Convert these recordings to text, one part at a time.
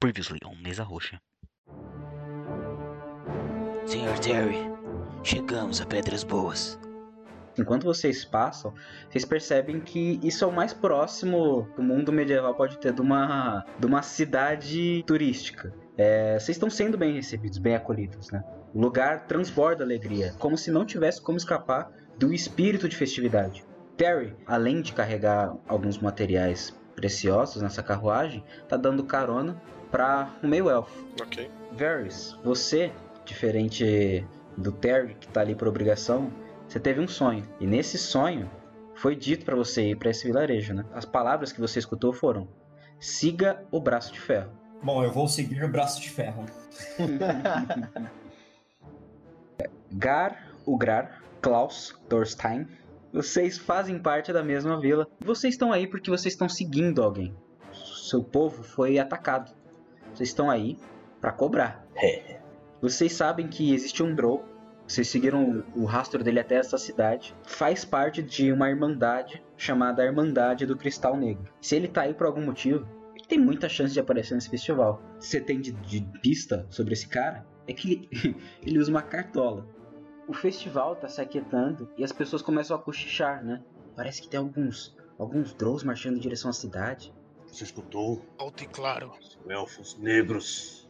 Previously on Mesa Roxa. Senhor Terry, chegamos a Pedras Boas. Enquanto vocês passam, vocês percebem que isso é o mais próximo que o mundo medieval pode ter de uma, de uma cidade turística. É, vocês estão sendo bem recebidos, bem acolhidos, né? O lugar transborda alegria, como se não tivesse como escapar do espírito de festividade. Terry, além de carregar alguns materiais preciosos nessa carruagem, tá dando carona para o meio elfo. Ok. Varys, você, diferente do Terry que tá ali por obrigação, você teve um sonho. E nesse sonho foi dito para você ir para esse vilarejo, né? As palavras que você escutou foram: siga o braço de ferro. Bom, eu vou seguir o braço de ferro. Gar, Ugrar, Klaus, Thorstein, vocês fazem parte da mesma vila. Vocês estão aí porque vocês estão seguindo alguém. Seu povo foi atacado. Vocês estão aí para cobrar. Vocês sabem que existe um Drow. Vocês seguiram o rastro dele até essa cidade. Faz parte de uma irmandade chamada Irmandade do Cristal Negro. Se ele tá aí por algum motivo, ele tem muita chance de aparecer nesse festival. Você tem de, de pista sobre esse cara? É que ele, ele usa uma cartola. O festival tá se aquietando e as pessoas começam a cochichar, né? Parece que tem alguns alguns drows marchando em direção à cidade. Você escutou? Alto e claro. São elfos negros.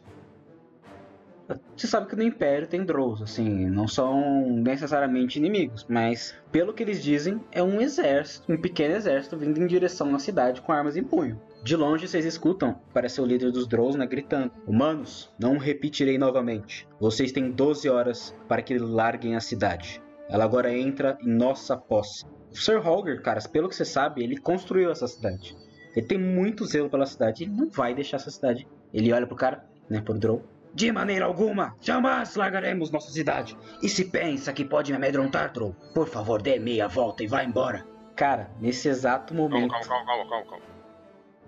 Você sabe que no Império tem Drows, assim, não são necessariamente inimigos, mas pelo que eles dizem, é um exército, um pequeno exército vindo em direção à cidade com armas em punho. De longe vocês escutam, parece o líder dos Drows, né, gritando: Humanos, não repetirei novamente. Vocês têm 12 horas para que larguem a cidade. Ela agora entra em nossa posse. O Sir Holger, caras, pelo que você sabe, ele construiu essa cidade. Ele tem muito zelo pela cidade, ele não vai deixar essa cidade. Ele olha pro cara, né, pro Drow. De maneira alguma, jamais largaremos nossa cidade. E se pensa que pode me amedrontar, Drow, por favor, dê meia volta e vá embora. Cara, nesse exato momento. calma, calma, calma, calma, calma.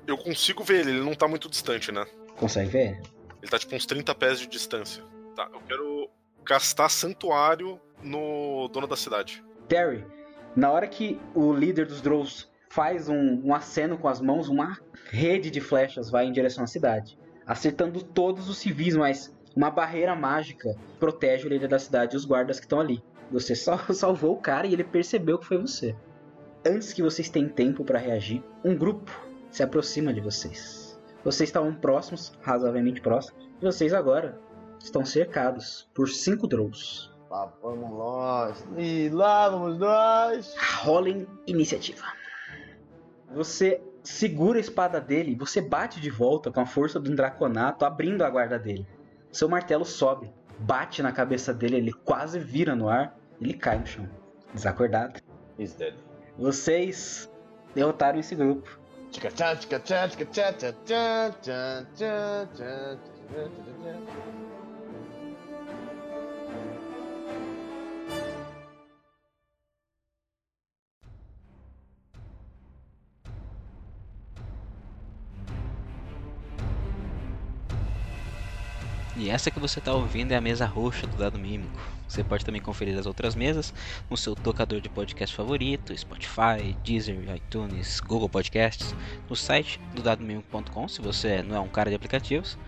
Eu consigo ver ele, ele não tá muito distante, né? Consegue ver? Ele tá tipo uns 30 pés de distância. Tá, eu quero gastar santuário no dono da cidade. Terry, na hora que o líder dos Drows faz um, um aceno com as mãos, uma rede de flechas vai em direção à cidade, acertando todos os civis, mas uma barreira mágica protege o líder da cidade e os guardas que estão ali. Você só salvou o cara e ele percebeu que foi você. Antes que vocês tenham tempo para reagir, um grupo se aproxima de vocês. Vocês estavam próximos, razoavelmente próximos, e vocês agora estão cercados por cinco Drows. Lá vamos nós. E lá vamos nós. Rolem iniciativa. Você segura a espada dele, você bate de volta com a força um draconato, abrindo a guarda dele. Seu martelo sobe, bate na cabeça dele, ele quase vira no ar, ele cai no chão, desacordado. He's dead. Vocês derrotaram esse grupo. E essa que você está ouvindo é a mesa roxa do Dado Mímico. Você pode também conferir as outras mesas no seu tocador de podcast favorito, Spotify, Deezer, iTunes, Google Podcasts, no site do dadomímico.com, se você não é um cara de aplicativos,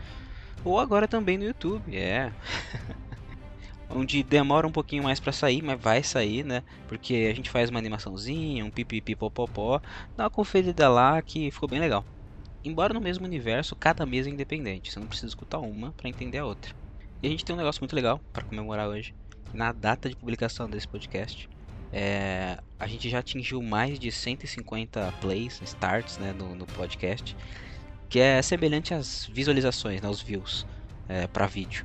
ou agora também no YouTube, é. Onde demora um pouquinho mais para sair, mas vai sair, né? Porque a gente faz uma animaçãozinha, um pipipi popopó, dá uma conferida lá que ficou bem legal. Embora no mesmo universo, cada mesa é independente. Você não precisa escutar uma para entender a outra. E a gente tem um negócio muito legal para comemorar hoje. Na data de publicação desse podcast, é, a gente já atingiu mais de 150 plays, starts né, no, no podcast, que é semelhante às visualizações, né, aos views é, para vídeo.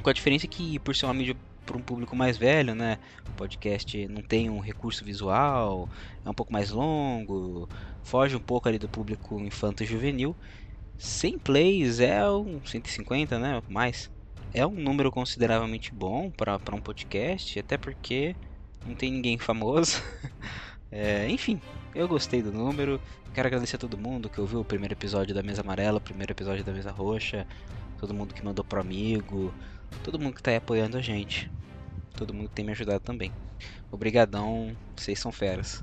Com a diferença que, por ser uma mídia para um público mais velho, né, o podcast não tem um recurso visual, é um pouco mais longo, foge um pouco ali do público infanto e juvenil. 100 plays é um 150, né? Mais. É um número consideravelmente bom para um podcast, até porque não tem ninguém famoso. É, enfim, eu gostei do número. Quero agradecer a todo mundo que ouviu o primeiro episódio da Mesa Amarela, o primeiro episódio da Mesa Roxa, todo mundo que mandou pro amigo, todo mundo que tá aí apoiando a gente, todo mundo que tem me ajudado também. Obrigadão, vocês são feras.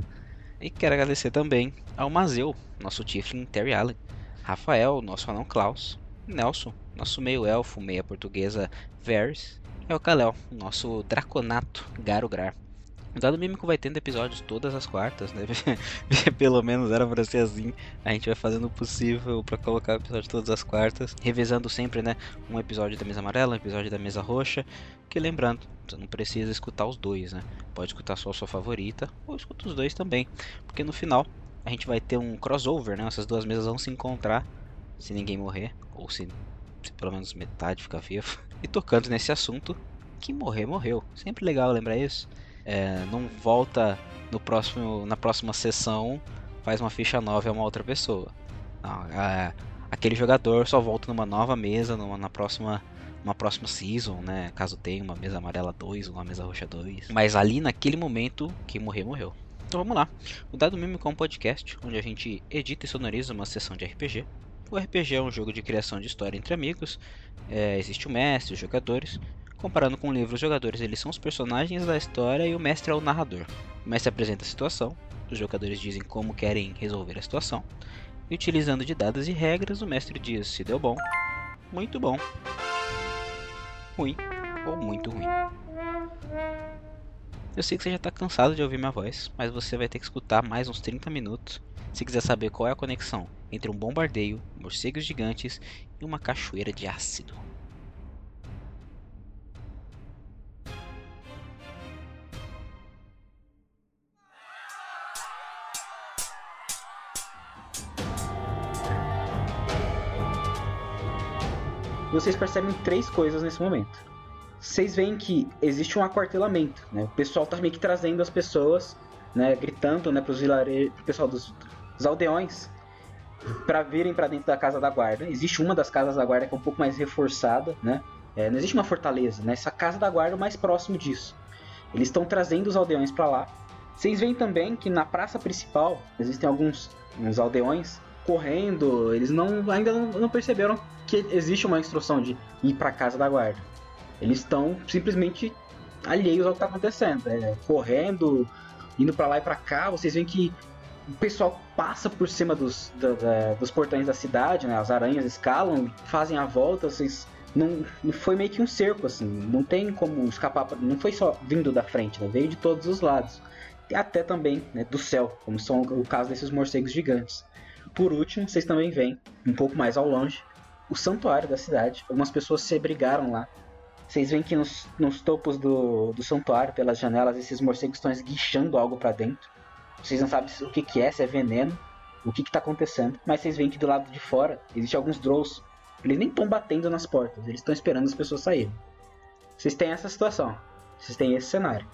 E quero agradecer também ao Mazeu, nosso Tiflin Terry Allen, Rafael, nosso anão Klaus, Nelson, nosso meio-elfo, meia portuguesa Varys, é o Kalel, nosso draconato Garugrar. Dado Mímico vai tendo episódios todas as quartas, né? Pelo menos era pra ser assim. A gente vai fazendo o possível pra colocar episódio todas as quartas, revezando sempre, né? Um episódio da mesa amarela, um episódio da mesa roxa. Que lembrando, você não precisa escutar os dois, né? Pode escutar só a sua favorita, ou escuta os dois também. Porque no final a gente vai ter um crossover, né? Essas duas mesas vão se encontrar se ninguém morrer, ou se, se pelo menos metade ficar vivo. E tocando nesse assunto, que morrer, morreu. Sempre legal lembrar isso. É, não volta no próximo, na próxima sessão, faz uma ficha nova a uma outra pessoa. Não, é, aquele jogador só volta numa nova mesa, numa, na próxima uma próxima season, né? Caso tenha uma mesa amarela 2 ou uma mesa roxa 2. Mas ali naquele momento, quem morrer, morreu. Então vamos lá. O Dado Mímico é um podcast onde a gente edita e sonoriza uma sessão de RPG. O RPG é um jogo de criação de história entre amigos. É, existe o mestre, os jogadores. Comparando com o livro, os jogadores eles são os personagens da história e o mestre é o narrador. O mestre apresenta a situação, os jogadores dizem como querem resolver a situação. E utilizando de dados e regras, o mestre diz se deu bom, muito bom, ruim ou muito ruim. Eu sei que você já está cansado de ouvir minha voz, mas você vai ter que escutar mais uns 30 minutos se quiser saber qual é a conexão entre um bombardeio, morcegos gigantes e uma cachoeira de ácido. Vocês percebem três coisas nesse momento. Vocês veem que existe um aquartelamento, né? O pessoal tá meio que trazendo as pessoas, né? Gritando, né? Pros vilarejos, pessoal dos, dos aldeões, para virem para dentro da casa da guarda. Existe uma das casas da guarda que é um pouco mais reforçada, né? É, não existe uma fortaleza, né? Essa casa da guarda é o mais próximo disso. Eles estão trazendo os aldeões para lá. Vocês veem também que na praça principal existem alguns uns aldeões correndo. Eles não ainda não, não perceberam que existe uma instrução de ir para casa da guarda. Eles estão simplesmente alheios ao que está acontecendo, é, correndo, indo para lá e para cá. Vocês veem que o pessoal passa por cima dos, da, da, dos portões da cidade, né? As aranhas escalam, fazem a volta. Vocês não foi meio que um cerco assim, não tem como escapar. Não foi só vindo da frente, né? veio de todos os lados, até também né, do céu, como são o caso desses morcegos gigantes. Por último, vocês também veem um pouco mais ao longe o santuário da cidade. Algumas pessoas se brigaram lá. Vocês veem que nos, nos topos do, do santuário, pelas janelas, esses morcegos estão esguichando algo para dentro. Vocês não sabem o que, que é, se é veneno, o que, que tá acontecendo. Mas vocês veem que do lado de fora existe alguns Drows. Eles nem estão batendo nas portas, eles estão esperando as pessoas saírem. Vocês têm essa situação. Vocês têm esse cenário.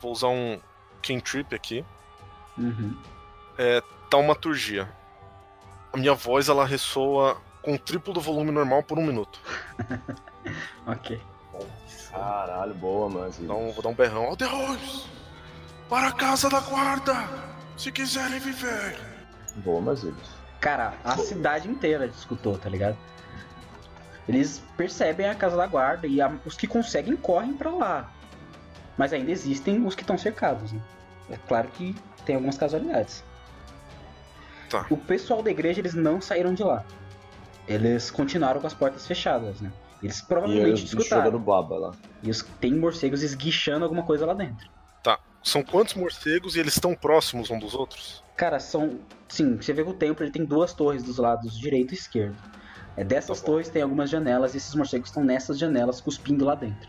Vou usar um Trip aqui. Uhum. É taumaturgia. A minha voz ela ressoa com o triplo do volume normal por um minuto. ok. Caralho, boa, mano. Então vou dar um berrão. Aldeões! Para a casa da guarda! Se quiserem viver! Boa, Mazilhos. Cara, a cidade inteira escutou, tá ligado? Eles percebem a casa da guarda e a- os que conseguem correm pra lá. Mas ainda existem os que estão cercados, né? É claro que tem algumas casualidades. Tá. O pessoal da igreja, eles não saíram de lá. Eles continuaram com as portas fechadas, né? Eles E provavelmente os jogando escutaram. baba lá. E os, tem morcegos esguichando alguma coisa lá dentro. Tá. São quantos morcegos e eles estão próximos um dos outros? Cara, são. Sim, você vê que o templo ele tem duas torres dos lados direito e esquerdo. É, dessas Tá torres tem algumas janelas e esses morcegos estão nessas janelas cuspindo lá dentro.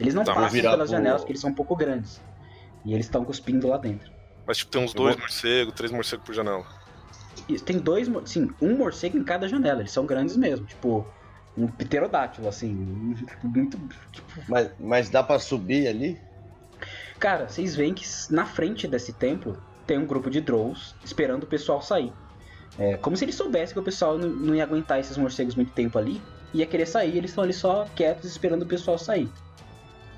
Eles não Tá, passam pelas pro- janelas porque eles são um pouco grandes. E eles estão cuspindo lá dentro. Mas tipo, tem uns Eu dois vou- morcegos, três morcegos por janela. Tem dois. Sim, um morcego em cada janela. Eles são grandes mesmo. Tipo, um pterodátilo, assim. Muito. Tipo, Mas, mas dá pra subir ali? Cara, vocês veem que na frente desse templo tem um grupo de Drows esperando o pessoal sair. É, como se eles soubessem que o pessoal não, não ia aguentar esses morcegos muito tempo ali, ia querer sair, eles estão ali só quietos esperando o pessoal sair.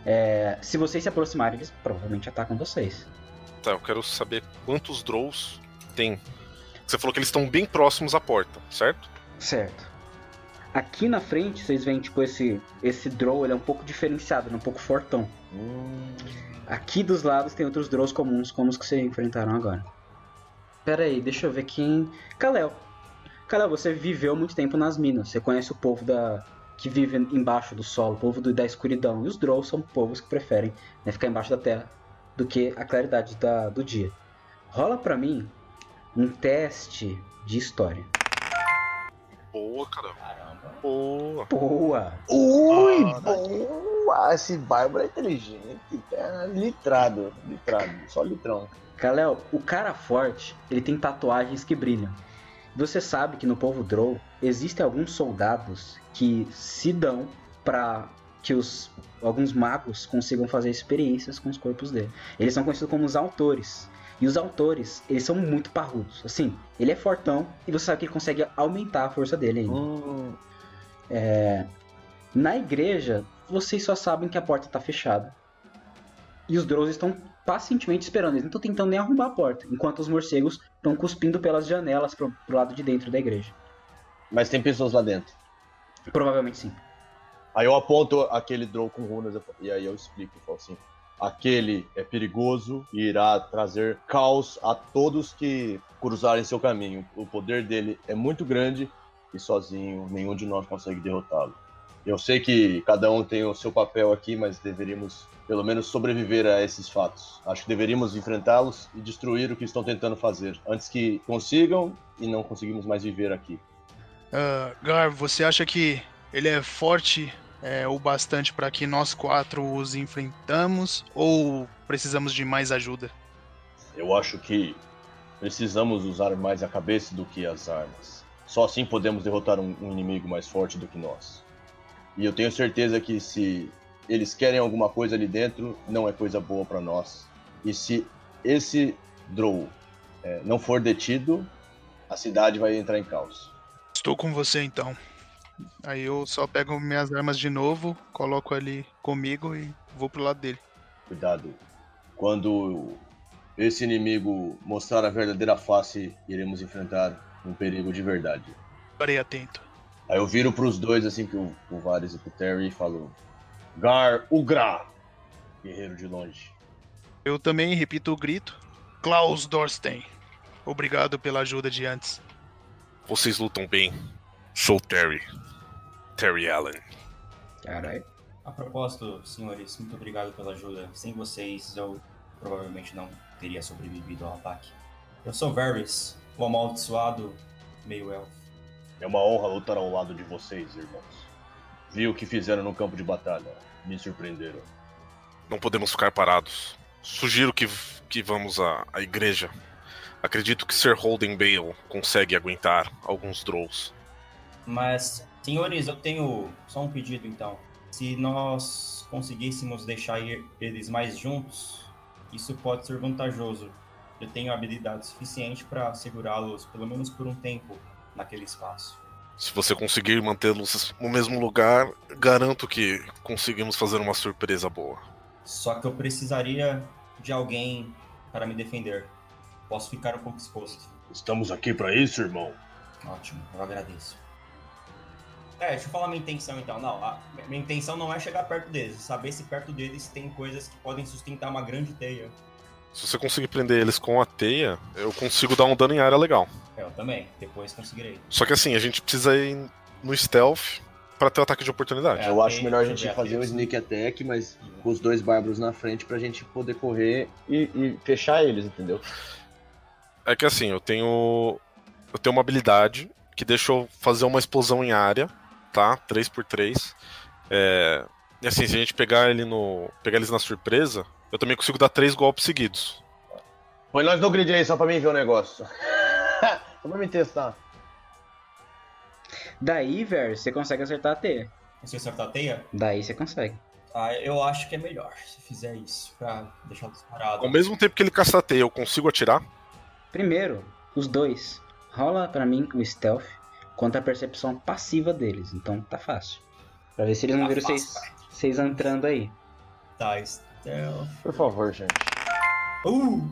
É, se vocês se aproximarem, eles provavelmente atacam vocês. Tá, eu quero saber quantos Drows tem. Você falou que eles estão bem próximos à porta, certo? Certo. Aqui na frente, vocês veem, tipo, esse, esse Drow, ele é um pouco diferenciado, ele é um pouco fortão. Hum, Aqui dos lados tem outros Drows comuns, como os que vocês enfrentaram agora. Pera aí, deixa eu ver quem... Kalel. Cara, você viveu muito tempo nas minas. Você conhece o povo da que vive embaixo do solo, o povo do- da escuridão. E os Drow são povos que preferem né, ficar embaixo da terra do que a claridade da- do dia. Rola pra mim um teste de história. Boa, cara. Caramba. Boa. Boa! Ui, Ah, boa! Esse bárbaro é inteligente. É litrado, litrado. Só litrão. Kalel, o cara forte, ele tem tatuagens que brilham. Você sabe que no povo Drow existem alguns soldados que se dão pra que os alguns magos consigam fazer experiências com os corpos dele. Eles são conhecidos como os autores. E os autores, eles são muito parrudos. Assim, ele é fortão e você sabe que ele consegue aumentar a força dele ainda. Hum, Na igreja, vocês só sabem que a porta tá fechada. E os Drows estão pacientemente esperando. Eles não estão tentando nem arrombar a porta. Enquanto os morcegos estão cuspindo pelas janelas pro, pro lado de dentro da igreja. mas tem pessoas lá dentro. Provavelmente sim. Aí eu aponto aquele draw com runas e aí eu explico, eu falo assim. Aquele é perigoso e irá trazer caos a todos que cruzarem seu caminho. O poder dele é muito grande e sozinho nenhum de nós consegue derrotá-lo. Eu sei que cada um tem o seu papel aqui, mas deveríamos pelo menos sobreviver a esses fatos. Acho que deveríamos enfrentá-los e destruir o que estão tentando fazer, antes que consigam e não conseguimos mais viver aqui. Ah, Gar, você acha que ele é forte é, o bastante para que nós quatro os enfrentamos ou precisamos de mais ajuda? Eu acho que precisamos usar mais a cabeça do que as armas. Só assim podemos derrotar um, um inimigo mais forte do que nós. E eu tenho certeza que se eles querem alguma coisa ali dentro, não é coisa boa para nós. E se esse Drow eh, não for detido, a cidade vai entrar em caos. Estou com você então. Aí eu só pego minhas armas de novo, coloco ali comigo e vou pro lado dele. Cuidado. Quando esse inimigo mostrar a verdadeira face, iremos enfrentar um perigo de verdade. Parei atento. Aí eu viro pros dois, assim, pro, pro Varys e pro Terry e falo: Gar Ugra! Guerreiro de longe. Eu também repito o grito. Klaus Dorstein. Obrigado pela ajuda de antes. Vocês lutam bem. Sou Terry. Terry Allen. Caralho. A propósito, senhores, muito obrigado pela ajuda. Sem vocês, eu provavelmente não teria sobrevivido ao ataque. Eu sou Varys, o amaldiçoado meio-elfo. É uma honra lutar ao lado de vocês, irmãos. Vi o que fizeram no campo de batalha. Me surpreenderam. Não podemos ficar parados. Sugiro que, que vamos à, à igreja. Acredito que Sir Holden Bale consegue aguentar alguns Drolls. Mas, senhores, eu tenho só um pedido então. Se nós conseguíssemos deixar eles mais juntos, isso pode ser vantajoso. Eu tenho habilidade suficiente para segurá-los, pelo menos por um tempo, naquele espaço. Se você conseguir mantê-los no mesmo lugar, garanto que conseguimos fazer uma surpresa boa. Só que eu precisaria de alguém para me defender. Posso ficar um pouco exposto. Estamos aqui para isso, irmão. Ótimo, eu agradeço. É, deixa eu falar minha intenção então. Não, a minha intenção não é chegar perto deles, é saber se perto deles tem coisas que podem sustentar uma grande teia. Se você conseguir prender eles com a teia, eu consigo dar um dano em área legal. É, Eu também, depois conseguirei. Só que assim, a gente precisa ir no stealth pra ter o ataque de oportunidade. É, eu acho melhor a gente fazer um sneak attack, mas com os dois bárbaros na frente pra gente poder correr e, e fechar eles, entendeu? É que assim, eu tenho. Eu tenho uma habilidade que deixa eu fazer uma explosão em área, tá? 3x3. É, E assim, se a gente pegar ele no. pegar eles na surpresa, eu também consigo dar três golpes seguidos. Põe nós no grid aí só pra mim ver o negócio. só pra me testar. Daí, velho, você consegue acertar a teia. Você acertar a teia? Daí você consegue. Ah, eu acho que é melhor se fizer isso, pra deixar disparado. Ao mesmo tempo que ele caça a teia, eu consigo atirar? Primeiro, os dois. Rola pra mim o stealth contra a percepção passiva deles. Então tá fácil. Pra ver se eles não Tá viram vocês, entrando aí. Tá, stealth. Por favor, gente. Uh!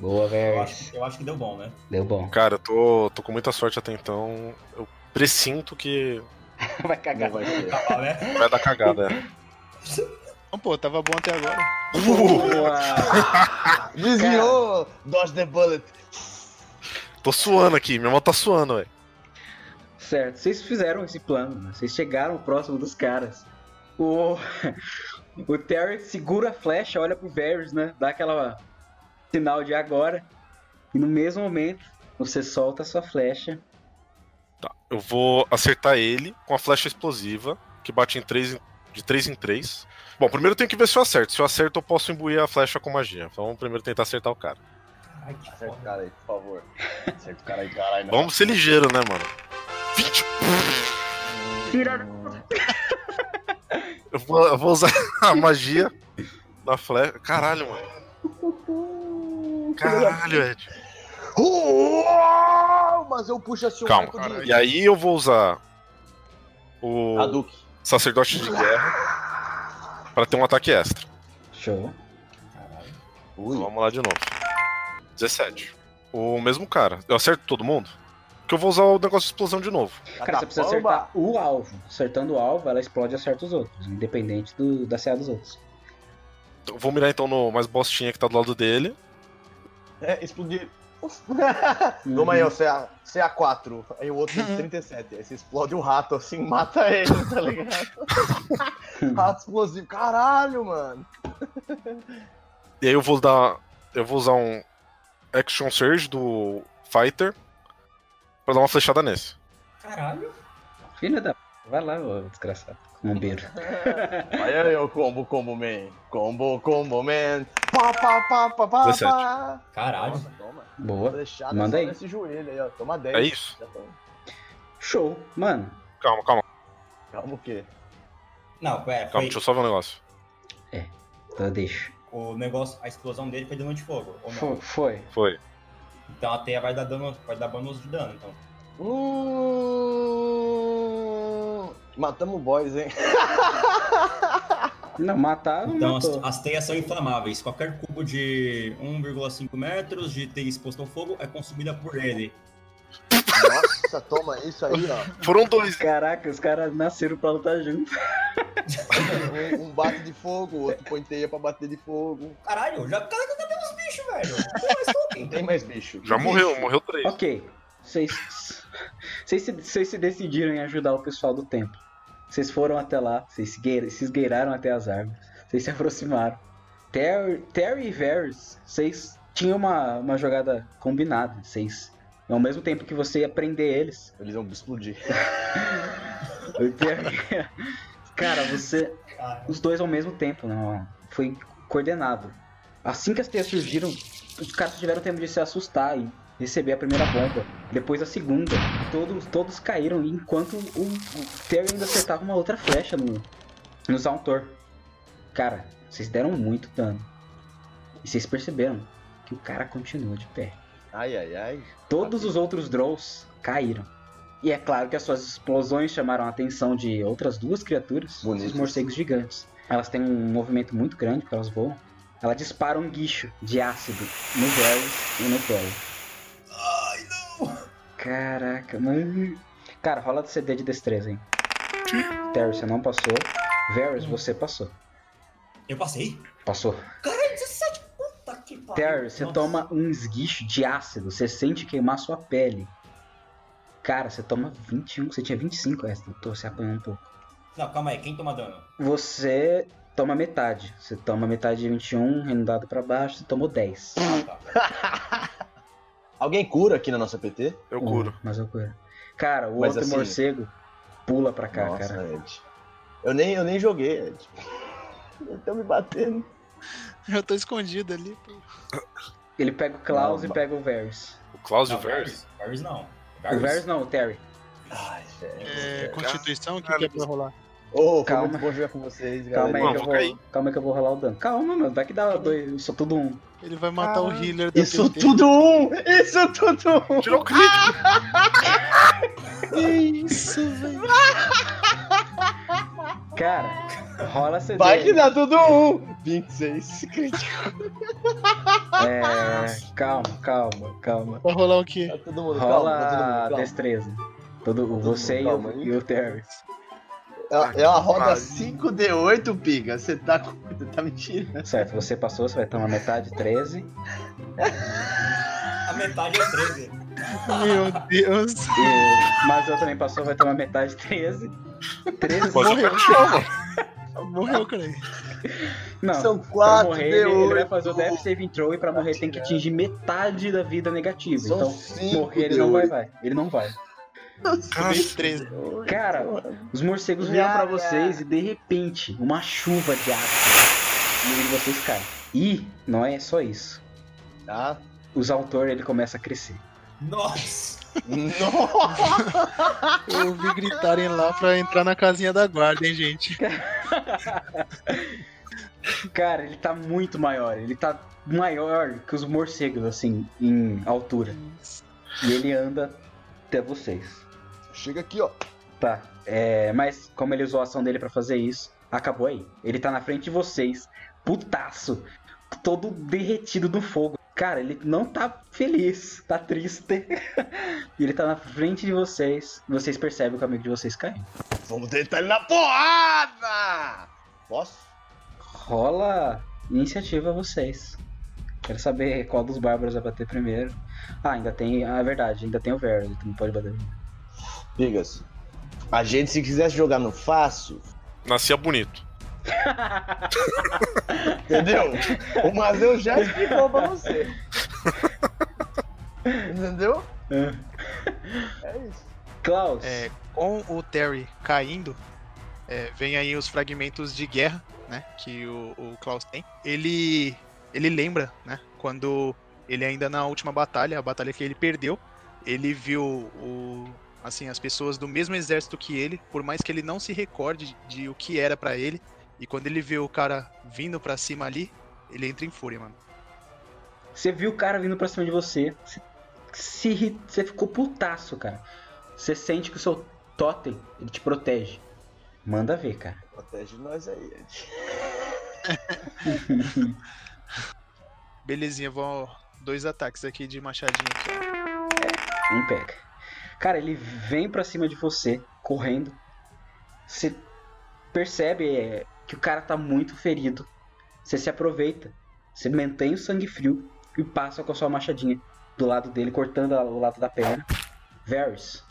Boa, Eu Vers. acho, eu acho que deu bom, né? Deu bom. Cara, eu tô, tô com muita sorte até então. Eu presinto que Vai cagar. Não vai ter. Tá né? vai dar cagada. é. Então, pô, tava bom até agora. Desviou! Dodge the bullet. Tô suando aqui, minha mão tá suando, velho. Certo, vocês fizeram esse plano, né? vocês chegaram próximo dos caras. O, o Terry segura a flecha, olha pro Varys, né? Dá aquela sinal de agora. E no mesmo momento, você solta a sua flecha. Tá, eu vou acertar ele com a flecha explosiva, que bate em três, em- de 3 em 3. Bom, primeiro eu tenho que ver se eu acerto. Se eu acerto, eu posso imbuir a flecha com magia. Então vamos primeiro tentar acertar o cara. Ai, que Acerta o cara aí, por favor. Acerta o cara aí, caralho. Vamos ser ligeiro, né, mano? 20. Eu vou, eu vou usar a magia da flecha. Caralho, mano. Caralho, Ed. Mas eu puxo assim um Calma. de... E aí eu vou usar o Hadouken. sacerdote de guerra pra ter um ataque extra. Show. Caralho. Ui. Vamos lá de novo. 17. O mesmo cara. Eu acerto todo mundo? Porque eu vou usar o negócio de explosão de novo. Cara, você precisa acertar o alvo. Acertando o alvo, ela explode e acerta os outros, independente do, da CA dos outros. Eu vou mirar então no mais bostinha que tá do lado dele. É, explodir. Toma aí, ó, CA, CA4. Aí o outro tem 37. Aí você explode um rato assim, mata ele, tá ligado? rato explosivo. Caralho, mano. E aí eu vou dar. Eu vou usar um Action Surge do Fighter pra dar uma flechada nesse. Caralho. Filha da. Vai lá, ô desgraçado. Bombeiro. Olha aí o combo, combo man. Combo, combo man. Pá, pá, pá, pá, pá, 17. pá. Caralho. Nossa, toma. Boa. Flechada Manda só aí. nesse joelho aí, ó. Toma 10. É isso? Já toma. Show. Mano, Calma, calma, Calma o quê? Não, pera, calma, foi deixa eu só ver um negócio. então deixa. o negócio, a explosão dele foi dano de fogo, ou não? Foi. foi. Então a teia vai dar dano, vai dar bônus de dano, então. Hum... Matamos o boys, hein? Não, matar não Então as, matou. as teias são inflamáveis. Qualquer cubo de 1,5 metros de teia exposto ao fogo é consumida por ele. Nossa, toma isso aí, ó. Foram dois. Caraca, os caras nasceram pra lutar junto. Um, um bate de fogo, outro põe teia pra bater de fogo. Caralho, já cara velho? Tem mais tem mais bicho. Já morreu, morreu três. Ok. Vocês, vocês, se, decidiram em ajudar o pessoal do templo. Vocês foram até lá, vocês se esgueira- se esgueiraram até as árvores. Vocês se aproximaram. Terry, Terry e Varys, vocês tinham uma, uma jogada combinada. Vocês, ao mesmo tempo que você ia prender eles, Eles vão explodir. Terry- Cara, você. Os dois ao mesmo tempo, não. Foi coordenado. Assim que as teias surgiram, os caras tiveram tempo de se assustar e receber a primeira bomba. Depois a segunda. Todos, todos caíram enquanto o, o Terry ainda acertava uma outra flecha no, no Zauntor. Cara, vocês deram muito dano. E vocês perceberam que o cara continua de pé. Ai, ai, ai. Todos os outros Drows caíram. E é claro que as suas explosões chamaram a atenção de outras duas criaturas, os morcegos gigantes. Elas têm um movimento muito grande, porque elas voam. Ela dispara um guicho de ácido no Varys e no Terry. Ai, não. Caraca, mano. Cara, rola de CD de destreza, hein? Terry, você não passou. Varys, você passou. Eu passei? Passou. Caralho, 17. Puta que pariu. Terry, você Nossa. toma um esguicho de ácido. Você sente queimar sua pele. Cara, você toma 21. Você tinha 25, essa. Então você apanhou um pouco. Não, calma aí, quem toma dano? Você toma metade. Você toma metade de 21, rendado pra baixo, você tomou 10. Ah, tá. Alguém cura aqui na nossa PT? Eu curo. Mas eu curo. Cara, o Mas outro assim- morcego pula pra cá, Nossa, cara. Ed. Eu nem, eu nem joguei, Ed. Estão me batendo. Eu tô escondido ali. pô. Ele pega o Klaus Não, e pega o Varys. O Klaus e Não, o Vers? Varys não. O Varys não, o Terry. Ai, velho. É, Constituição, o que, que é pra rolar? Ô, foi Calma. muito bom jogar com vocês, Calma aí, galera. Não, que eu vou cair. calma aí que eu vou rolar o dano. Calma, mano. Vai que dá dois, só tudo um. Ele vai matar o healer da Isso PT. tudo um! Isso tudo um! Tirou o crítico! Que isso, velho. Cara, rola CD. Vai que dá tudo um! 26 crítico. É, calma, calma, calma. Vai rolar o quê? Tá todo mundo Rola calma, tá todo mundo calma. destreza. Todo, mundo você e calma o, aí. e o Terry. É, é uma roda Pariu. 5D8, piga. Você tá, tá mentindo. Certo, você passou, você vai tomar metade, 13. A metade é 13. Meu Deus. E, mas eu também passou, vai tomar metade 13. 13 Pode Morreu. Morreu, cara. Não, São pra quatro, morrer, ele, ele vai D8. fazer o Death Saving Throw e pra morrer tem que atingir metade da vida negativa. São então, morrer ele não vai, D8. vai. Ele não vai. Cara, Veio 13. Cara, os morcegos vieram pra vocês e de repente, uma chuva de ácido no meio de vocês cai. E não é só isso. Tá? Os autor ele começa a crescer. Nossa! Nossa! Eu ouvi gritarem lá pra entrar na casinha da guarda, hein, gente. Cara, ele tá muito maior. Ele tá maior que os morcegos, assim, em altura. E ele anda até vocês. Chega aqui, ó. Tá. É, mas como ele usou a ação dele pra fazer isso, acabou aí. Ele tá na frente de vocês, putaço, todo derretido no fogo. Cara, ele não tá feliz, tá triste. e ele tá na frente de vocês. Vocês percebem o caminho de vocês caindo. Vamos deitar ele na porrada! Posso? Rola iniciativa vocês. Quero saber qual dos bárbaros vai bater primeiro. Ah, ainda tem. Ah, é verdade, ainda tem o Vero, ele não pode bater. Pigas. A gente, se quisesse jogar no fácil, nascia bonito. entendeu? o Mazeu já explicou pra você. Entendeu? É isso. Klaus, É, com o Terry caindo, é, vem aí os fragmentos de guerra, né? Que o, o Klaus tem. Ele, ele lembra, né? Quando ele ainda na última batalha, a batalha que ele perdeu, ele viu o, assim as pessoas do mesmo exército que ele, por mais que ele não se recorde de o que era pra ele, e quando ele vê o cara vindo pra cima ali, ele entra em fúria, mano. você viu o cara vindo pra cima de você. Você, se você ficou putaço, cara. Você sente que o seu totem ele te protege. Manda ver, cara. Protege nós aí, Ed. Belezinha, vou dois ataques aqui de machadinho aqui. ó. Nem pega. Cara, ele vem pra cima de você, correndo. Você percebe é, que o cara tá muito ferido. Você se aproveita. Você mantém o sangue frio e passa com a sua machadinha do lado dele, cortando o lado da perna. Varys,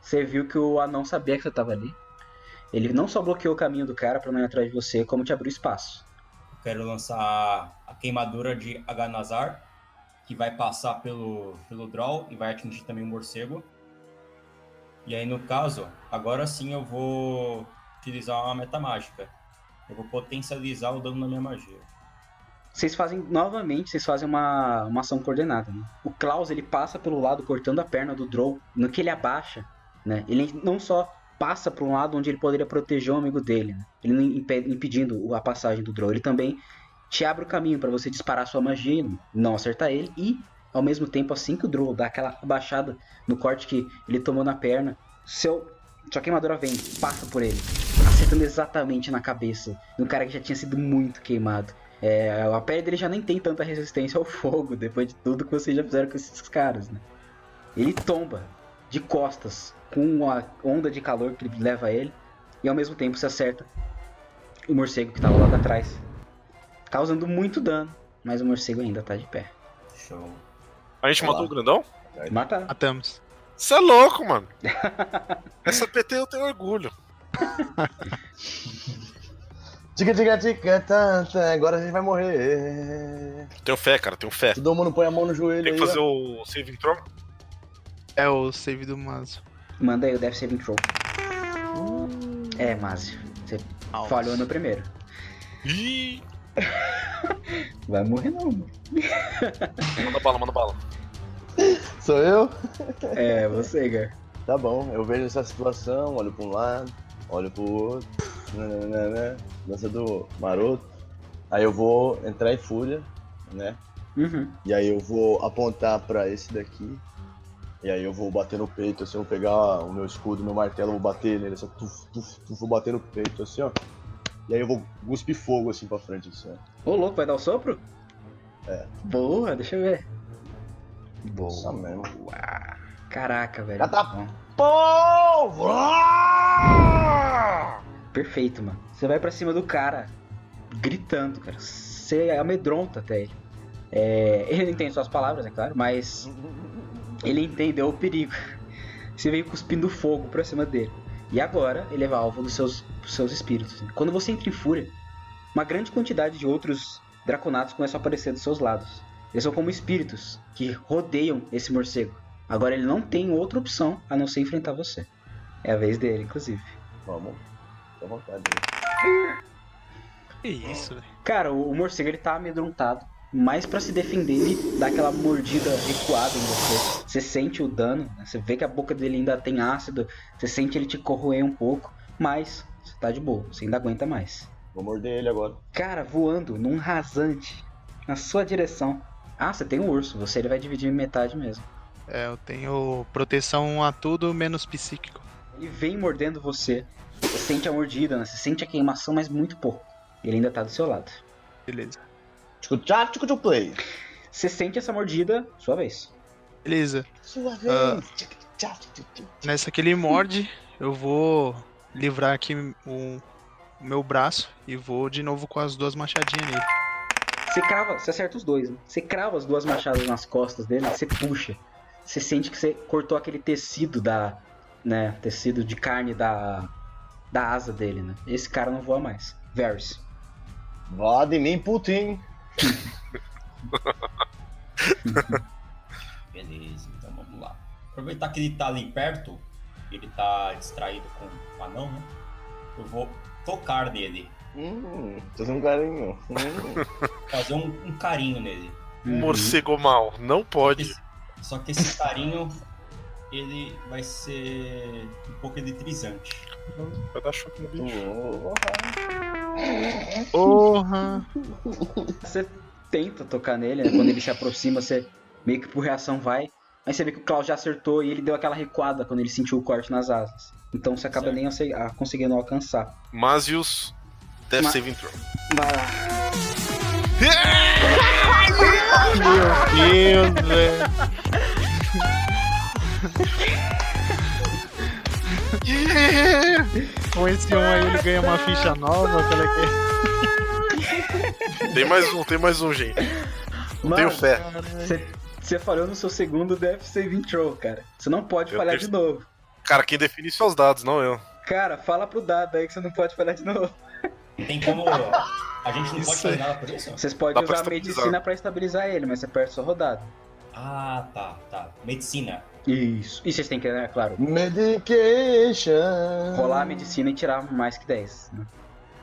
você viu que o anão sabia que você tava ali. Ele não só bloqueou o caminho do cara pra não ir atrás de você, como te abriu espaço. Quero lançar a queimadura de Aganazar, que vai passar pelo, pelo draw e vai atingir também o morcego. E aí, no caso, agora sim eu vou utilizar uma meta mágica. Eu vou potencializar o dano na minha magia. Vocês fazem novamente, vocês fazem uma, uma ação coordenada. Né? O Klaus ele passa pelo lado cortando a perna do Drow. No que ele abaixa, né? Ele não só passa para um lado onde ele poderia proteger o amigo dele, né? ele não impede, impedindo a passagem do Drow. Ele também te abre o caminho para você disparar sua magia, não acertar ele e ao mesmo tempo assim que o Drow dá aquela abaixada no corte que ele tomou na perna, seu sua queimadura vem, passa por ele, acertando exatamente na cabeça do cara que já tinha sido muito queimado. É, a pele dele já nem tem tanta resistência ao fogo, depois de tudo que vocês já fizeram com esses caras, né? Ele tomba de costas com a onda de calor que leva ele, e ao mesmo tempo se acerta o morcego que tava lá atrás, causando muito dano, mas o morcego ainda tá de pé. Show. A gente Olha matou lá. o grandão? Mata. Matamos. Você é louco, mano. Essa PT eu tenho orgulho. Tica, tica, tica, tá, tá. Agora a gente vai morrer. Tenho fé, cara, tenho fé. Todo mundo põe a mão no joelho Tem que aí, fazer ó. o saving throw? É o save do Mazo. Manda aí o Death Saving Throw. É, Mazio, você falhou no primeiro. Ih, Vai morrer não, mano. manda bala, manda bala. Sou eu? É, você, Gar. Tá bom, eu vejo essa situação, olho pra um lado, olho pro outro, né, né, né, dança do maroto. Aí eu vou entrar em fúria, né? Uhum. E aí eu vou apontar pra esse daqui. E aí eu vou bater no peito, assim, eu vou pegar o meu escudo, meu martelo, vou bater nele, assim, tuf, tuf, tuf, vou bater no peito, assim, ó. E aí eu vou cuspir fogo, assim, pra frente, assim. Ô, louco, vai dar o sopro? É. Boa, deixa eu ver. Boa. Nossa, mesmo. Caraca, velho. Já tá-! Perfeito, mano. Você vai pra cima do cara, gritando, cara. Você amedronta até ele. É, ele não entende suas palavras, é claro, mas Ele entendeu o perigo. Você veio cuspindo fogo pra cima dele. E agora ele é alvo dos seus, dos seus espíritos. Quando você entra em fúria, uma grande quantidade de outros draconatos começam a aparecer dos seus lados. Eles são como espíritos que rodeiam esse morcego. Agora ele não tem outra opção a não ser enfrentar você. É a vez dele, inclusive. Vamos. Fica à vontade. Que isso, velho. Cara, o, o morcego ele tá amedrontado. Mas pra se defender, ele dá aquela mordida recuada em você. Você sente o dano, né? você vê que a boca dele ainda tem ácido, você sente ele te corroer um pouco, mas você tá de boa, você ainda aguenta mais. Vou morder ele agora. Cara, voando num rasante na sua direção. Ah, você tem um urso, você ele vai dividir em metade mesmo. É, eu tenho proteção a tudo menos psíquico. Ele vem mordendo você. Você sente a mordida, né? Você sente a queimação, mas muito pouco. Ele ainda tá do seu lado. Beleza. Tico tchá, tico tchu play. Você sente essa mordida, sua vez. Beleza. Sua Ah. vez. Tchu. Nessa que ele morde, eu vou livrar aqui o, meu braço e vou de novo com as duas machadinhas nele. Você crava, você acerta os dois, né? Você crava as duas machadas nas costas dele, você puxa. Você sente que você cortou aquele tecido da. né? Tecido de carne da. da asa dele, né? Esse cara não voa mais. Varys. Vá de mim, Putin. Beleza, então vamos lá. Aproveitar que ele tá ali perto, ele tá distraído com o anão, né? Eu vou tocar nele. Hum, fazer um carinho. Hum. Fazer um, um carinho nele. Uhum. Morcego mal, não pode. Só que esse carinho, ele vai ser um pouco eletrizante. Vai dar choque no bicho. Porra! Você tenta tocar nele, né? Quando ele se aproxima, você meio que por reação vai. Mas você vê que o Klaus já acertou e ele deu aquela recuada quando ele sentiu o corte nas asas. Então você acaba Certo. nem ace- ah, conseguindo alcançar. Masius, Death Ma- Saving Throw. Vai lá. Meu Deus, velho. Com esse um aí ele ganha uma ficha nova, que é? Tem mais um, tem mais um, gente. Não tenho Mano, fé. Você, falhou no seu segundo Death Saving Throw, cara. Você não pode Eu falhar de novo. Cara, quem define isso é os dados, não eu. Cara, fala pro dado aí que você não pode falhar de novo. Tem como. A gente não pode Isso fazer aí. nada por isso? Vocês podem usar a medicina pra estabilizar ele, mas você perde sua rodada. Ah, tá, tá. Medicina. Isso. E vocês têm que, né, claro, Medication. rolar a medicina e tirar mais que 10. né?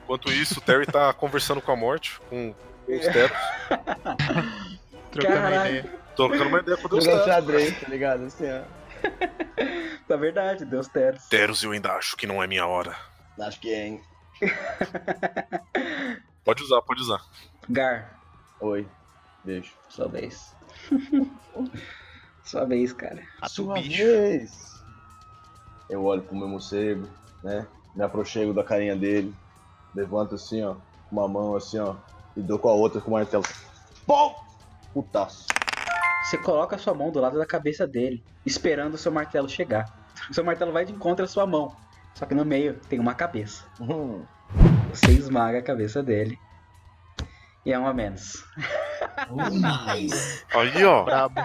Enquanto isso, o Terry tá conversando com a morte, com os tetos. Trocando Caralho. ideia. Tô trocando uma ideia com Deus xadrez, tá ligado? Assim, ó. Na verdade, Deus teros. Teros, eu ainda acho que não é minha hora. Acho que é, hein? Pode usar, pode usar. Gar, Oi. Beijo. sua vez. Sua vez, cara. A Sua bicho. vez. Eu olho pro meu morcego, né? Me aproximo da carinha dele. Levanto assim, ó. Com uma mão assim, ó. E dou com a outra com o martelo. Pum! Putaço. Você coloca a sua mão do lado da cabeça dele, esperando o seu martelo chegar. O seu martelo vai de encontro à sua mão. Só que no meio tem uma cabeça. Hum. Você esmaga a cabeça dele. E é um a menos. Aí, ó. Brabo,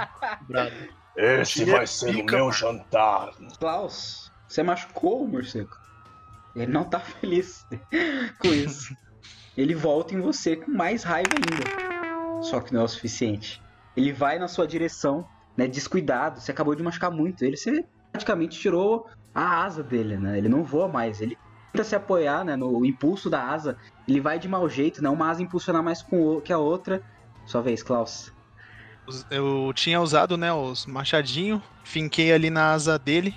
brabo. Esse Tinha vai ser pica, o meu jantar. Klaus, você machucou o morcego. Ele não tá feliz com isso. Ele volta em você com mais raiva ainda. Só que não é o suficiente. Ele vai na sua direção, né, descuidado. Você acabou de machucar muito ele. Você praticamente tirou a asa dele, né? Ele não voa mais. Ele tenta se apoiar, né, no impulso da asa. Ele vai de mau jeito, né? Uma asa impulsionar mais com o- que a outra. Sua vez, Klaus. Eu tinha usado, né, os machadinhos, finquei ali na asa dele.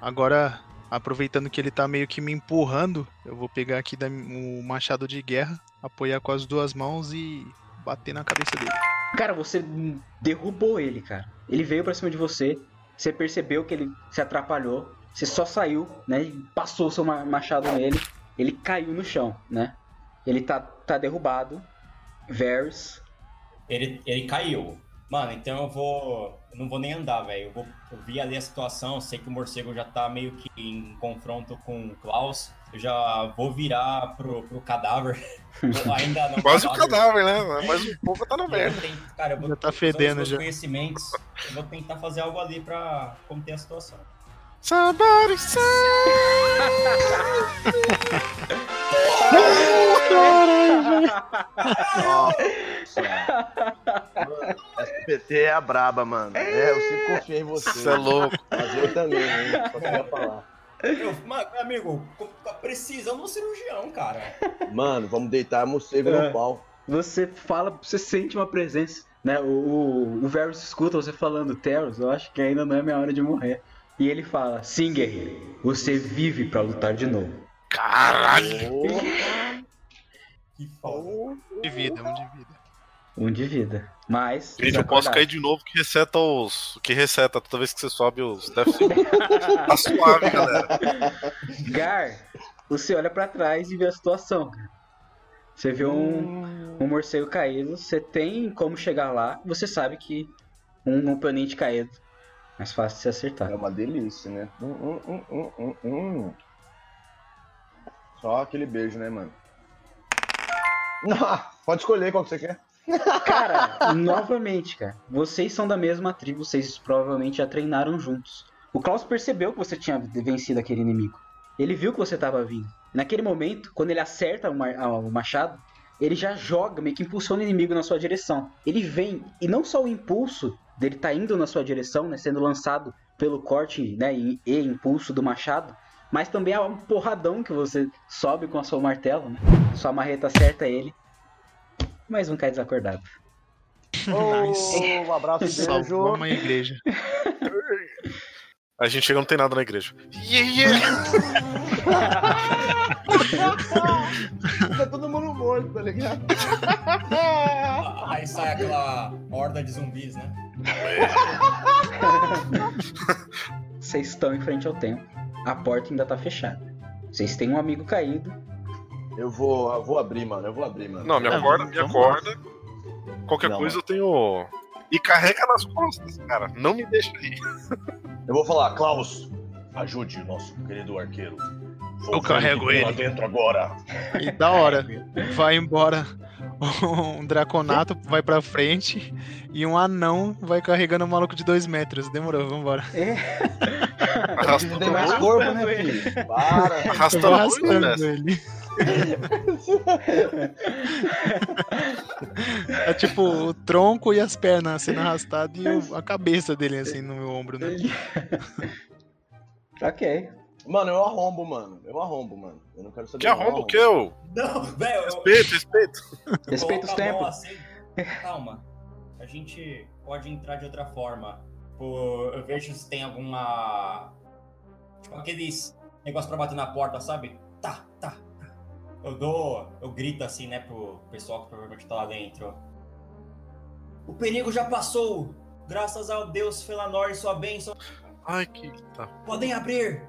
Agora, aproveitando que ele tá meio que me empurrando, eu vou pegar aqui da- o machado de guerra, apoiar com as duas mãos e bater na cabeça dele. Cara, você derrubou ele, cara. Ele veio pra cima de você. Você percebeu que ele se atrapalhou. Você só saiu, né? E passou o seu ma- machado nele. Ele caiu no chão, né? Ele tá, tá derrubado. Varys. Ele, ele caiu. Mano, então eu vou. Eu não vou nem andar, velho. Eu, vou- eu vi ali a situação, sei que o morcego já tá meio que em confronto com o Klaus. Eu já vou virar pro, pro cadáver. Ainda não. Quase o cadáver, né? Mais um pouco tá na Eu merda. Cara, eu vou Já tá fedendo meus já. conhecimentos. Eu vou tentar fazer algo ali pra conter a situação. Somebody say... Nossa. Mano, SPT é a braba, mano. É, eu sempre confiei em você. Você é louco. Mas eu também, hein? Só queria falar. Eu, mano, amigo, tá precisando de um cirurgião, cara. Mano, vamos deitar morcego É. no pau. Você fala, você sente uma presença, né? O, o, o Varys escuta você falando, Teros, eu acho que ainda não é minha hora de morrer. E ele fala, sim, guerreiro, você vive pra lutar de novo. Caralho. Que foda. De vida, um de vida. Um de vida. Mas. Gente, eu posso desacordado. cair de novo que reseta os. Que reseta toda vez que você sobe os Death Tá suave, galera. Gar, você olha pra trás e vê a situação, cara. Você vê um, um morcego caído, você tem como chegar lá, você sabe que um oponente caído é mais fácil de se acertar. É uma delícia, né? Hum, hum, hum, hum, hum, hum. Só aquele beijo, né, mano? Ah, pode escolher qual que você quer. Cara, novamente, cara, vocês são da mesma tribo, vocês provavelmente já treinaram juntos. O Klaus percebeu que você tinha vencido aquele inimigo. Ele viu que você tava vindo. Naquele momento, quando ele acerta ah, o machado, ele já joga, meio que impulsiona o inimigo na sua direção. Ele vem, e não só o impulso dele tá indo na sua direção, né, sendo lançado pelo corte né, e, e impulso do machado, mas também é um porradão que você sobe com a sua martelo, né? Sua marreta acerta ele, mas um cai desacordado. Nice. Um abraço e beijo. igreja. A gente chega não tem nada na igreja. Yeah, yeah. tá todo mundo morto, tá ligado? Aí sai aquela horda de zumbis, né? Vocês estão em frente ao templo. A porta ainda tá fechada. Vocês têm um amigo caído. Eu vou, eu vou abrir, mano. Eu vou abrir, mano. Não, me acorda, me acorda. Qualquer Não, coisa eu tenho. E carrega nas costas, cara. Não me deixa aí. Eu vou falar, Klaus, ajude o nosso querido arqueiro. Vou Eu carrego tem lá ele. dentro agora. E da hora. Vai embora um draconato, vai pra frente. E um anão vai carregando um maluco de dois metros. Demorou, vambora. Arrastando Tem mais corpo, né, filho? Para. Arrastando arrastando né? ele. É tipo o tronco e as pernas sendo arrastadas e a cabeça dele assim no meu ombro, né? ok. Mano, eu arrombo, mano. Eu arrombo, mano. Eu não quero saber. Que eu arromba o que eu? Não, velho, eu, Respeito, respeito. eu Respeita os tempos. assim. Calma. A gente pode entrar de outra forma. Tipo, eu vejo se tem alguma. Tipo, aqueles negócio pra bater na porta, sabe? Tá, tá, tá. Eu dou. Eu grito assim, né, pro pessoal que provavelmente tá lá dentro. O perigo já passou! Graças ao Deus Felanor e sua bênção. Ai, que. Tá. Podem abrir!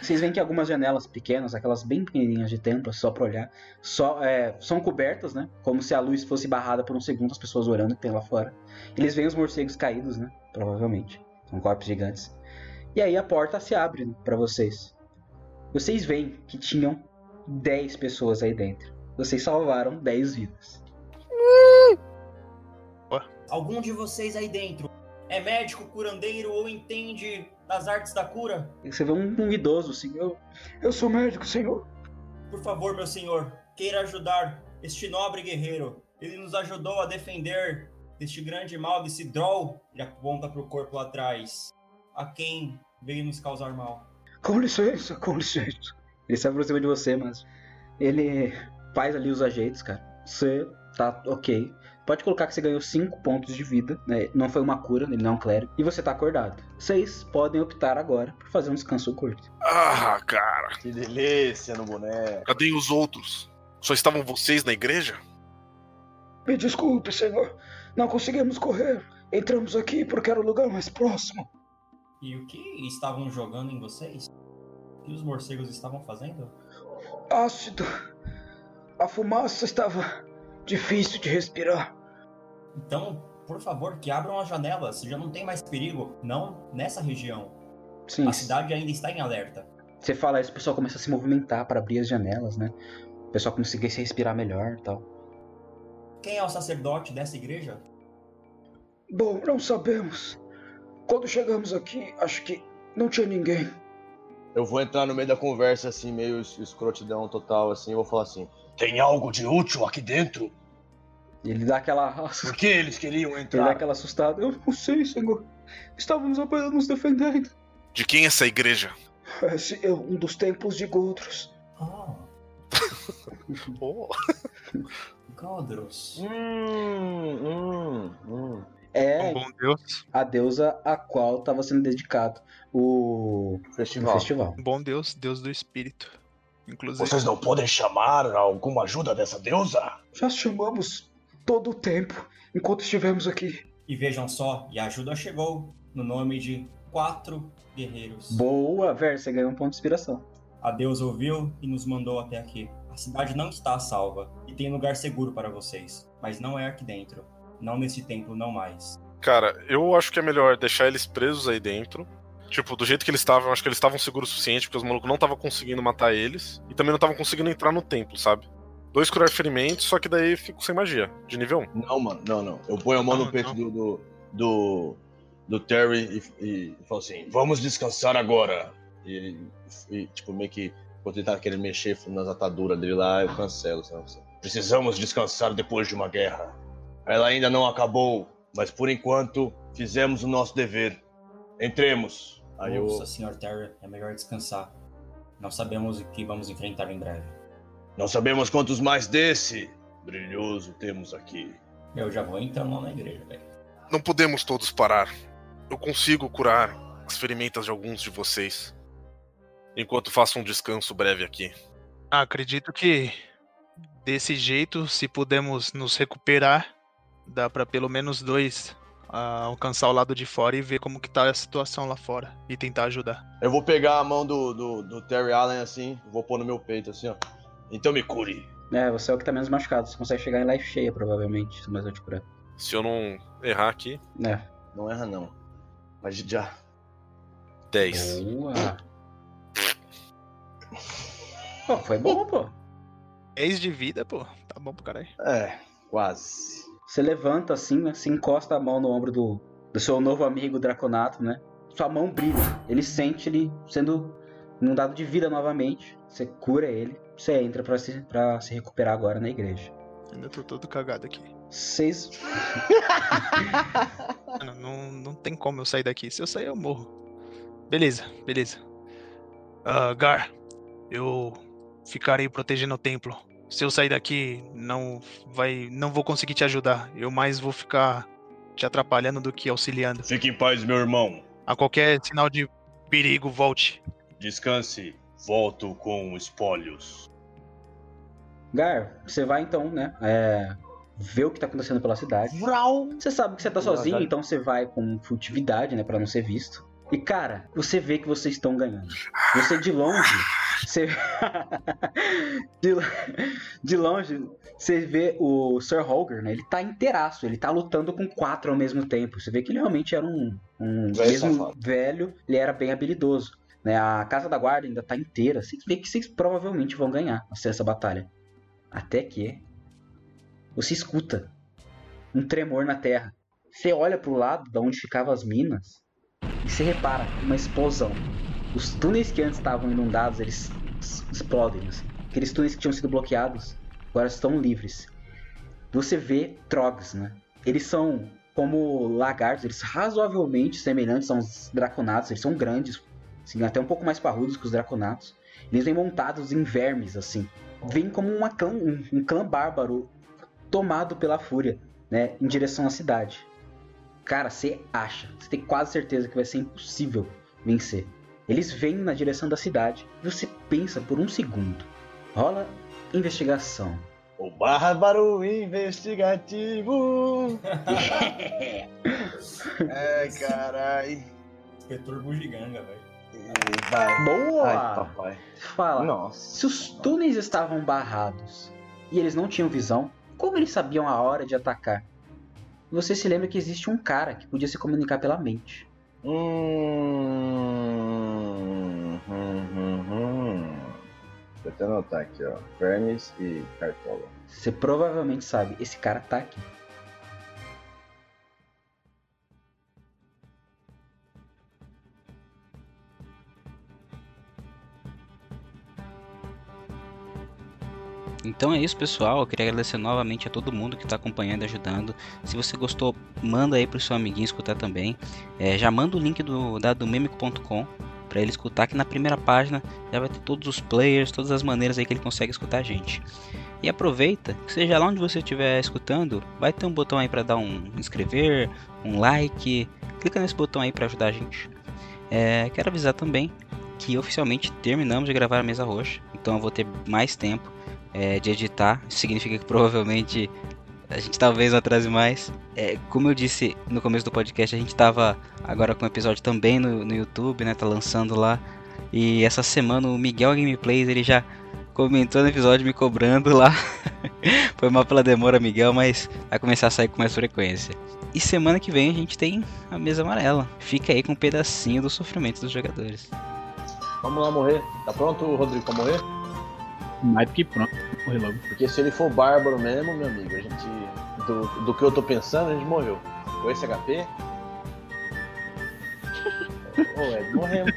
Vocês veem que algumas janelas pequenas, aquelas bem pequenininhas de templo, só pra olhar, só, é, são cobertas, né? Como se a luz fosse barrada por um segundo, as pessoas orando que tem lá fora. Eles veem os morcegos caídos, né? Provavelmente. São corpos gigantes. E aí a porta se abre né, pra vocês. Vocês veem que tinham 10 pessoas aí dentro. Vocês salvaram 10 vidas. Algum de vocês aí dentro é médico, curandeiro ou entende das artes da cura? Você vê um, um idoso assim, eu, sou médico, senhor. Por favor, meu senhor, queira ajudar este nobre guerreiro. Ele nos ajudou a defender deste grande mal, desse Droll, ele aponta pro corpo lá atrás, a quem veio nos causar mal. Com licença, com licença. Ele se aproxima de você, mas ele faz ali os ajeitos, cara. Você tá ok. Pode colocar que você ganhou 5 pontos de vida, né? Não foi uma cura, ele não é um clérigo. E você tá acordado. Vocês podem optar agora por fazer um descanso curto. Ah, cara. Que delícia no boneco. Cadê os outros? Só estavam vocês na igreja? Me desculpe, senhor. Não conseguimos correr. Entramos aqui porque era o lugar mais próximo. E o que estavam jogando em vocês? O que os morcegos estavam fazendo? Ácido. A fumaça estava difícil de respirar. Então, por favor, que abram as janelas. Já não tem mais perigo. Não nessa região. Sim. A cidade ainda está em alerta. Você fala isso, o pessoal começa a se movimentar para abrir as janelas, né? O pessoal conseguir se respirar melhor e tal. Quem é o sacerdote dessa igreja? Bom, não sabemos. Quando chegamos aqui, acho que não tinha ninguém. Eu vou entrar no meio da conversa, assim, meio es- escrotidão total, assim, e vou falar assim. Tem algo de útil aqui dentro? Ele dá aquela. Por que eles queriam Ele dá entrar? aquela assustada. Eu não sei, senhor. Estávamos apenas nos defendendo. De quem é essa igreja? Esse é um dos templos de Goldros. Ah, Oh. Godros. Hum, hum, hum. É Um bom Deus. a deusa a qual estava sendo dedicado o, Festival. festival. Um bom Deus, Deus do Espírito. Inclusive. Vocês não podem chamar alguma ajuda dessa deusa? Já chamamos todo o tempo enquanto estivemos aqui. E vejam só, e a ajuda chegou no nome de quatro guerreiros. Boa, Ver, você ganhou um ponto de inspiração. A Deus ouviu e nos mandou até aqui. A cidade não está salva e tem lugar seguro para vocês, mas não é aqui dentro. Não nesse templo, não mais. Cara, eu acho que é melhor deixar eles presos aí dentro. Tipo, do jeito que eles estavam, eu acho que eles estavam seguros o suficiente, porque os malucos não estavam conseguindo matar eles. E também não estavam conseguindo entrar no templo, sabe? Dois curar ferimentos, só que daí fico sem magia, de nível 1. Não, mano, não, não. Eu ponho a mão Não, no peito do, do, do, do Terry e, e falo assim, Vamos descansar agora. e ele, e, tipo, meio que, quando ele tá querendo mexer nas ataduras dele lá, eu cancelo, sabe? Precisamos descansar depois de uma guerra. Ela ainda não acabou, mas por enquanto fizemos o nosso dever. Entremos. Aí eu, Nossa, Sr. Terry, é melhor descansar. Não sabemos o que vamos enfrentar em breve. Não sabemos quantos mais desse brilhoso temos aqui. Eu já vou entrando lá na igreja, velho. Não podemos todos parar. Eu consigo curar as ferimentas de alguns de vocês. Enquanto faço um descanso breve aqui. Ah, acredito que desse jeito, se pudermos nos recuperar, dá pra pelo menos dois ah, alcançar o lado de fora e ver como que tá a situação lá fora e tentar ajudar. Eu vou pegar a mão do, do, do Terry Allen assim, vou pôr no meu peito assim, ó. Então me cure. É, você é o que tá menos machucado. Você consegue chegar em life cheia, provavelmente, se mais eu te curar. Se eu não errar aqui, É. Não erra não. Mas já. 10. Boa. Pô, foi bom, pô. 10 de vida, pô. Tá bom pro caralho. É, quase. Você levanta assim, né? Se encosta a mão no ombro do, do seu novo amigo Draconato, né? Sua mão brilha. Ele sente ele sendo inundado de vida novamente. Você cura ele. Você entra pra se, pra se recuperar agora na igreja. Ainda tô todo cagado aqui. Vocês. Mano, não, não tem como eu sair daqui. Se eu sair, eu morro. Beleza, beleza. Ah, Gar, eu ficarei protegendo o templo. Se eu sair daqui, não vai, não vou conseguir te ajudar. Eu mais vou ficar te atrapalhando do que auxiliando. Fique em paz, meu irmão. A qualquer sinal de perigo, volte. Descanse. Volto com espólios. Gar, você vai então, né? É, ver o que tá acontecendo pela cidade. Você sabe que você tá sozinho, então você vai com furtividade, né? Pra não ser visto. E cara, você vê que vocês estão ganhando. Você de longe. Você... de, de longe, você vê o Sir Holger, né? Ele tá inteiraço, ele tá lutando com quatro ao mesmo tempo. Você vê que ele realmente era um, um Velho mesmo safado. velho, ele era bem habilidoso. Né? A casa da guarda ainda tá inteira. Você vê que vocês provavelmente vão ganhar essa batalha. Até que você escuta um tremor na terra. Você olha pro lado da onde ficavam as minas e você repara uma explosão. Os túneis que antes estavam inundados, eles explodem. assim. Aqueles túneis que tinham sido bloqueados agora estão livres. Você vê trogs, né? Eles são como lagartos, eles razoavelmente semelhantes aos draconatos, eles são grandes, assim, até um pouco mais parrudos que os draconatos. Eles vêm montados em vermes, assim. Vêm como uma clã, um, um clã bárbaro tomado pela fúria, né? Em direção à cidade. Cara, você acha, você tem quase certeza que vai ser impossível vencer. Eles vêm na direção da cidade e você pensa por um segundo. Rola investigação. O bárbaro investigativo. Ai, carai. Inspetor Bugiganga, velho. Vai. Boa! Ai, papai. Fala. Nossa. Se os túneis estavam barrados e eles não tinham visão, como eles sabiam a hora de atacar? você se lembra que existe um cara que podia se comunicar pela mente. Hum, hum, hum, hum. Deixa eu até anotar aqui, ó. Fermes e Cartola. Você provavelmente sabe, esse cara tá aqui. Então é isso, pessoal. Eu queria agradecer novamente a todo mundo que está acompanhando e ajudando. Se você gostou, manda aí pro seu amiguinho escutar também. É, já manda o link do, da do memico.com para ele escutar, que na primeira página já vai ter todos os players, todas as maneiras aí que ele consegue escutar a gente. E aproveita, que seja lá onde você estiver escutando, vai ter um botão aí para dar um inscrever, um like. Clica nesse botão aí para ajudar a gente. É, quero avisar também que oficialmente terminamos de gravar a mesa roxa, então eu vou ter mais tempo é, de editar. Significa que provavelmente a gente talvez atrase mais. É, como eu disse no começo do podcast, a gente estava agora com o episódio também no, no YouTube, né? Tá lançando lá. E essa semana o Miguel Gameplays ele já comentou no episódio me cobrando lá. Foi mal pela demora, Miguel, mas vai começar a sair com mais frequência. E semana que vem a gente tem a mesa amarela. Fica aí com um pedacinho do sofrimento dos jogadores. Vamos lá morrer. Tá pronto, Rodrigo, pra morrer? Mais do que pronto. Morrer logo. Porque se ele for bárbaro mesmo, meu amigo, a gente. Do, do que eu tô pensando, a gente morreu. Com esse HP. Ô, Ed, morremos.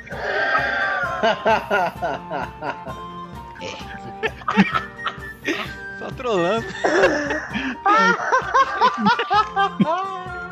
Só trolando.